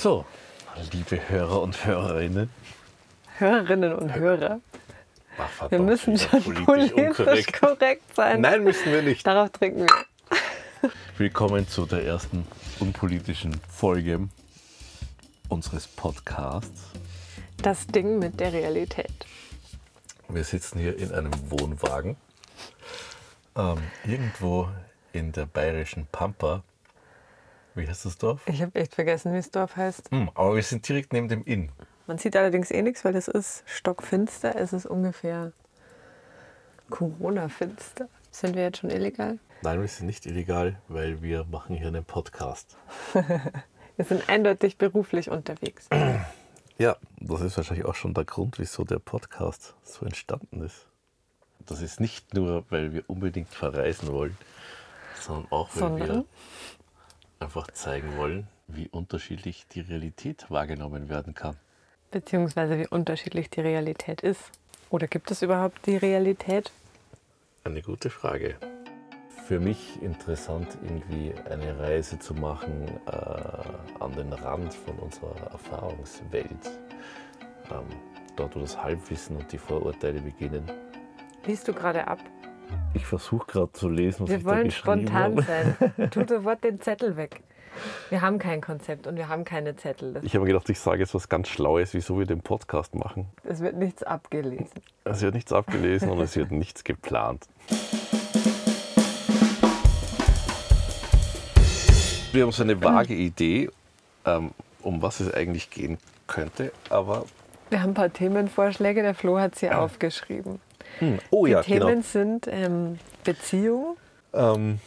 So, liebe Hörer und Hörerinnen. Hörerinnen und Hörer. Ach, verdammt, Wir müssen schon politisch korrekt. unkorrekt. sein. Nein, müssen wir nicht. Darauf trinken wir. Willkommen zu der ersten unpolitischen Folge unseres Podcasts. Das Ding mit der Realität. Wir sitzen hier in einem Wohnwagen. Ähm, irgendwo in der bayerischen Pampa. Wie heißt das Dorf? Ich habe echt vergessen, wie das Dorf heißt. Hm, aber wir sind direkt neben dem Inn. Man sieht allerdings eh nichts, weil es ist stockfinster. Es ist ungefähr Corona-finster. Sind wir jetzt schon illegal? Nein, wir sind nicht illegal, weil wir machen hier einen Podcast. Wir sind eindeutig beruflich unterwegs. Ja, das ist wahrscheinlich auch schon der Grund, wieso der Podcast so entstanden ist. Das ist nicht nur, weil wir unbedingt verreisen wollen, sondern auch, weil wir Sondern? Einfach zeigen wollen, wie unterschiedlich die Realität wahrgenommen werden kann. Beziehungsweise wie unterschiedlich die Realität ist. Oder gibt es überhaupt die Realität? Eine gute Frage. Für mich interessant, irgendwie eine Reise zu machen äh, an den Rand von unserer Erfahrungswelt. Ähm, dort, wo das Halbwissen und die Vorurteile beginnen. Liest du gerade ab? Ich versuche gerade zu lesen, was Wir ich da wollen geschrieben spontan habe. sein. Tu sofort den Zettel weg. Wir haben kein Konzept und wir haben keine Zettel. Das- Ich habe mir gedacht, ich sage jetzt was ganz Schlaues, wieso wir den Podcast machen. Es wird nichts abgelesen. Es wird nichts abgelesen und es wird nichts geplant. Wir haben so eine vage Idee, ähm, um was es eigentlich gehen könnte, aber Wir haben ein paar Themenvorschläge. Der Flo hat sie aufgeschrieben. Oh Die ja, Themen genau. sind ähm, Beziehung. Ähm,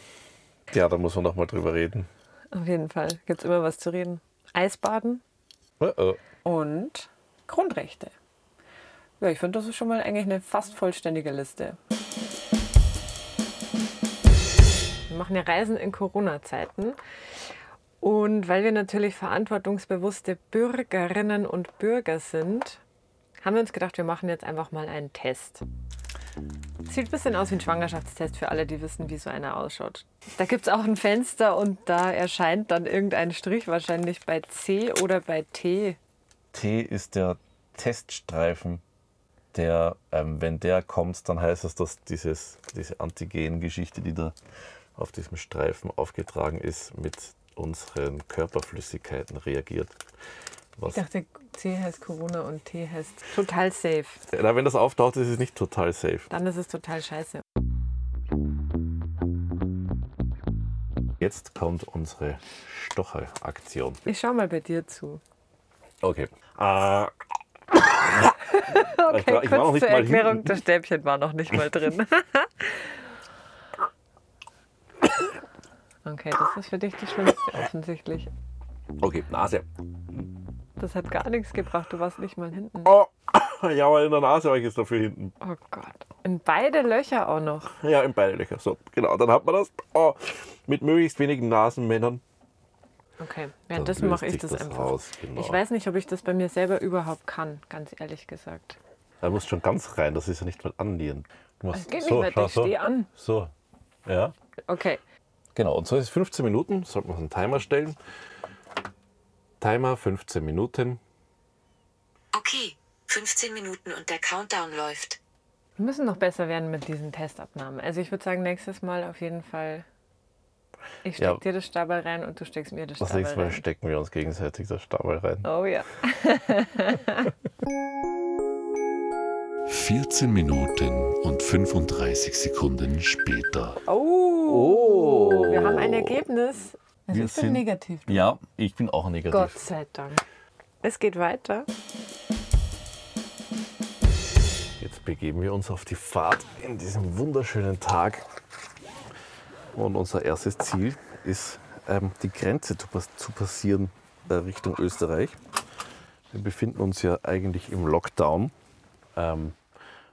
ja, da muss man noch mal drüber reden. Auf jeden Fall gibt es immer was zu reden. Eisbaden Oh, oh. und Grundrechte. Ja, ich finde, das ist schon mal eigentlich eine fast vollständige Liste. Wir machen ja Reisen in Corona-Zeiten. Und weil wir natürlich verantwortungsbewusste Bürgerinnen und Bürger sind, haben wir uns gedacht, wir machen jetzt einfach mal einen Test. Sieht ein bisschen aus wie ein Schwangerschaftstest für alle, die wissen, wie so einer ausschaut. Da gibt es auch ein Fenster und da erscheint dann irgendein Strich, wahrscheinlich bei C oder bei T. T ist der Teststreifen, der, ähm, wenn der kommt, dann heißt es, dass dieses, diese Antigen-Geschichte, die da auf diesem Streifen aufgetragen ist, mit unseren Körperflüssigkeiten reagiert. Was, Ich dachte, C heißt Corona und T heißt total safe. Na, wenn das auftaucht, ist es nicht total safe. Dann ist es total scheiße. Jetzt kommt unsere Stocheraktion. Ich schau mal bei dir zu. Okay. Äh, Okay, ich war noch kurz nicht zur mal Erklärung, hinten. das Stäbchen war noch nicht mal drin. okay, das ist für dich das Schlimmste offensichtlich. okay, Nase. Das hat gar nichts gebracht, du warst nicht mal hinten. Oh, ja, aber in der Nase war ich jetzt dafür hinten. Oh Gott. In beide Löcher auch noch. Ja, in beide Löcher. So, genau, dann hat man das. Oh, mit möglichst wenigen Nasenmännern. Okay, währenddessen mache ich das, das einfach. raus, genau. Ich weiß nicht, ob ich das bei mir selber überhaupt kann, ganz ehrlich gesagt. Da musst schon ganz rein, das ist ja nicht mal annähernd. Du machst Es geht so, nicht mehr, ich so. stehe an. So, ja. Okay, Genau, und so ist es 15 Minuten, sollte man einen Timer stellen. Timer 15 Minuten. Okay, 15 Minuten und der Countdown läuft. wir müssen noch besser werden mit diesen Testabnahmen. Also ich würde sagen, nächstes Mal auf jeden Fall, ich steck Ja. dir das Stabal rein und du steckst mir das Das Stabal nächste Mal rein. stecken wir uns gegenseitig das Stabel rein. Oh ja. 14 Minuten und 35 Sekunden später. Oh, wir haben ein Ergebnis. Also Wir ich bin sind- negativ. Ja, ich bin auch negativ. Gott sei Dank. Es geht weiter. Jetzt begeben wir uns auf die Fahrt in diesem wunderschönen Tag. Und unser erstes Ziel ist, ähm, die Grenze zu, pass zu passieren äh, Richtung Österreich. Wir befinden uns ja eigentlich im Lockdown, ähm,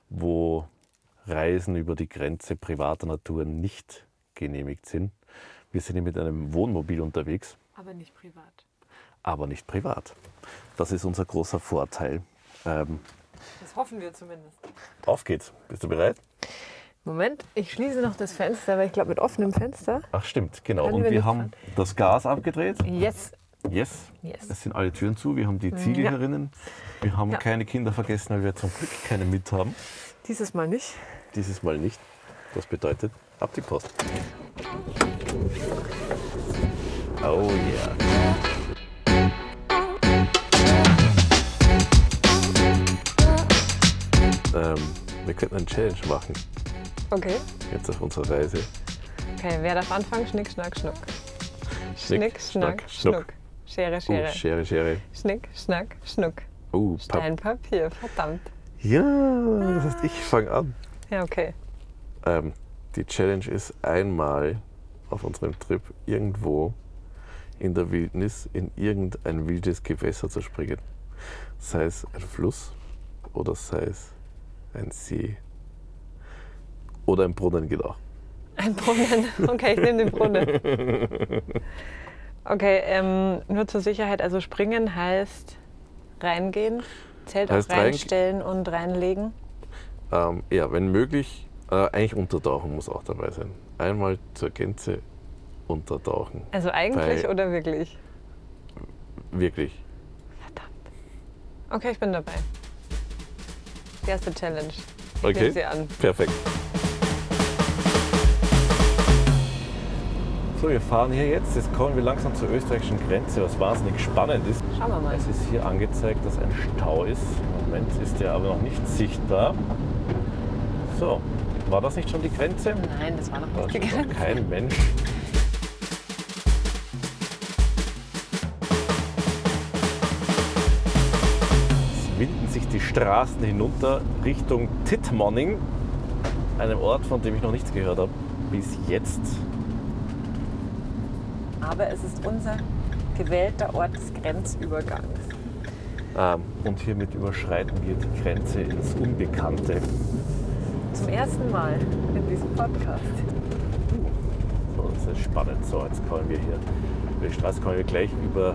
wo Reisen über die Grenze privater Natur nicht genehmigt sind. Wir sind hier mit einem Wohnmobil unterwegs, Aber nicht privat. aber nicht privat. Das ist unser großer Vorteil. Ähm, Das hoffen wir zumindest. auf geht's. Bist du bereit? Moment, ich schließe noch das Fenster, weil ich glaube, mit offenem Fenster. Ach stimmt, genau. Und wir wir haben das Gas abgedreht. Yes. Yes. Yes. Es sind alle Türen zu. Wir haben die Ziegel Ja. herinnen. Wir haben Ja. keine Kinder vergessen, weil wir zum Glück keine mit haben. Dieses Mal nicht. Dieses Mal nicht. Das bedeutet, ab die Post. Oh yeah. Ähm, wir könnten eine Challenge machen, Okay. jetzt auf unserer Reise. Okay, wer darf anfangen? Schnick, schnack, schnuck. Schnick, schnack, schnuck. Schere, Schere. Schere, Schere. Schnick, schnack, schnuck. Oh, Pap Stein, Papier, verdammt. Ja, das heißt, ich fange an. Ja, okay. Ähm, die Challenge ist einmal auf unserem Trip irgendwo in der Wildnis in irgendein wildes Gewässer zu springen. Sei es ein Fluss oder sei es ein See oder ein Brunnen geht auch. Ein Brunnen. Okay, ich nehme den Brunnen. Okay, ähm, nur zur Sicherheit, also springen heißt reingehen, Zelt Heißt auch reinstellen und reinlegen. Ähm, ja, wenn möglich, äh, eigentlich untertauchen muss auch dabei sein. Einmal zur Gänze untertauchen. Also eigentlich Weil- oder wirklich? Wirklich. Verdammt. Okay, ich bin dabei. Die erste Challenge. Ich Okay. sie an. Perfekt. So, wir fahren hier jetzt. Jetzt kommen wir langsam zur österreichischen Grenze, was wahnsinnig spannend ist. Schauen wir mal. Es ist hier angezeigt, dass ein Stau ist. Im Moment ist der aber noch nicht sichtbar. So, war das nicht schon die Grenze? Nein, das war noch Da nicht die Grenze. kein Mensch. Straßen hinunter Richtung Tittmonning, einem Ort, von dem ich noch nichts gehört habe. Bis jetzt. Aber es ist unser gewählter Ort des Grenzübergangs. Ähm, und hiermit überschreiten wir die Grenze ins Unbekannte. Zum ersten Mal in diesem Podcast. So, das ist spannend. So, jetzt kommen wir hier. Über die Straße kommen wir gleich über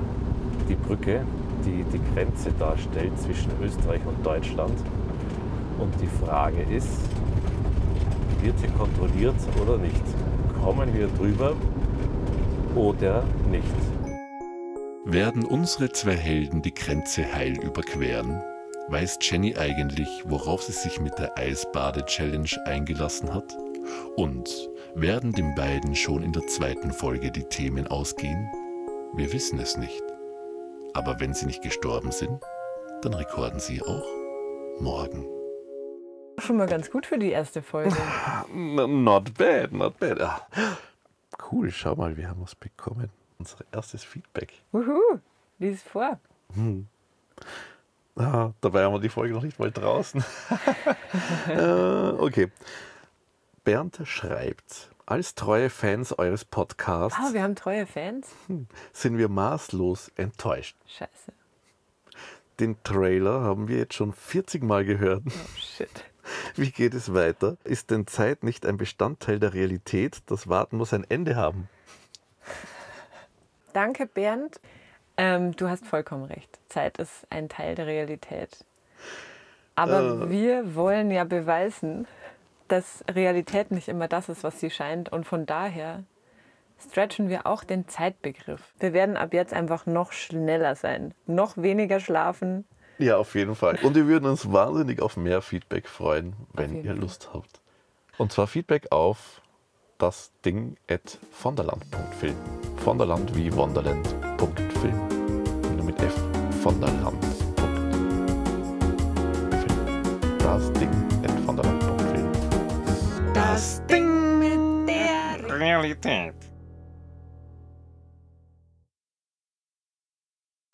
die Brücke, die die Grenze darstellt zwischen Österreich und Deutschland. Und die Frage ist, wird hier kontrolliert oder nicht? Kommen wir drüber oder nicht? Werden unsere zwei Helden die Grenze heil überqueren? Weiß Jenny eigentlich, worauf sie sich mit der Eisbade-Challenge eingelassen hat? Und werden den beiden schon in der zweiten Folge die Themen ausgehen? Wir wissen es nicht. Aber wenn sie nicht gestorben sind, dann rekorden sie auch morgen. Schon mal ganz gut für die erste Folge. Not bad, not bad. Ah, Cool, schau mal, wir haben was bekommen. Unser erstes Feedback. Wuhu, lies vor. Ah, dabei haben wir die Folge noch nicht mal draußen. äh, okay. Bernd schreibt, als treue Fans eures Podcasts Ah, wir haben treue Fans. sind wir maßlos enttäuscht. Scheiße. Den Trailer haben wir jetzt schon 40 Mal gehört. Oh, shit. Wie geht es weiter? Ist denn Zeit nicht ein Bestandteil der Realität? Das Warten muss ein Ende haben. Danke, Bernd. Ähm, du hast vollkommen recht. Zeit ist ein Teil der Realität. Aber wir wollen ja beweisen, dass Realität nicht immer das ist, was sie scheint. Und von daher stretchen wir auch den Zeitbegriff. Wir werden ab jetzt einfach noch schneller sein, noch weniger schlafen. Ja, auf jeden Fall. Und wir würden uns wahnsinnig auf mehr Feedback freuen, wenn ihr Fall. Lust habt. Und zwar Feedback auf das Ding at vonderland.film. Vonderland wie Wonderland.film. Nur mit F. Vonderland.film. Das Ding at vonderland.film. Das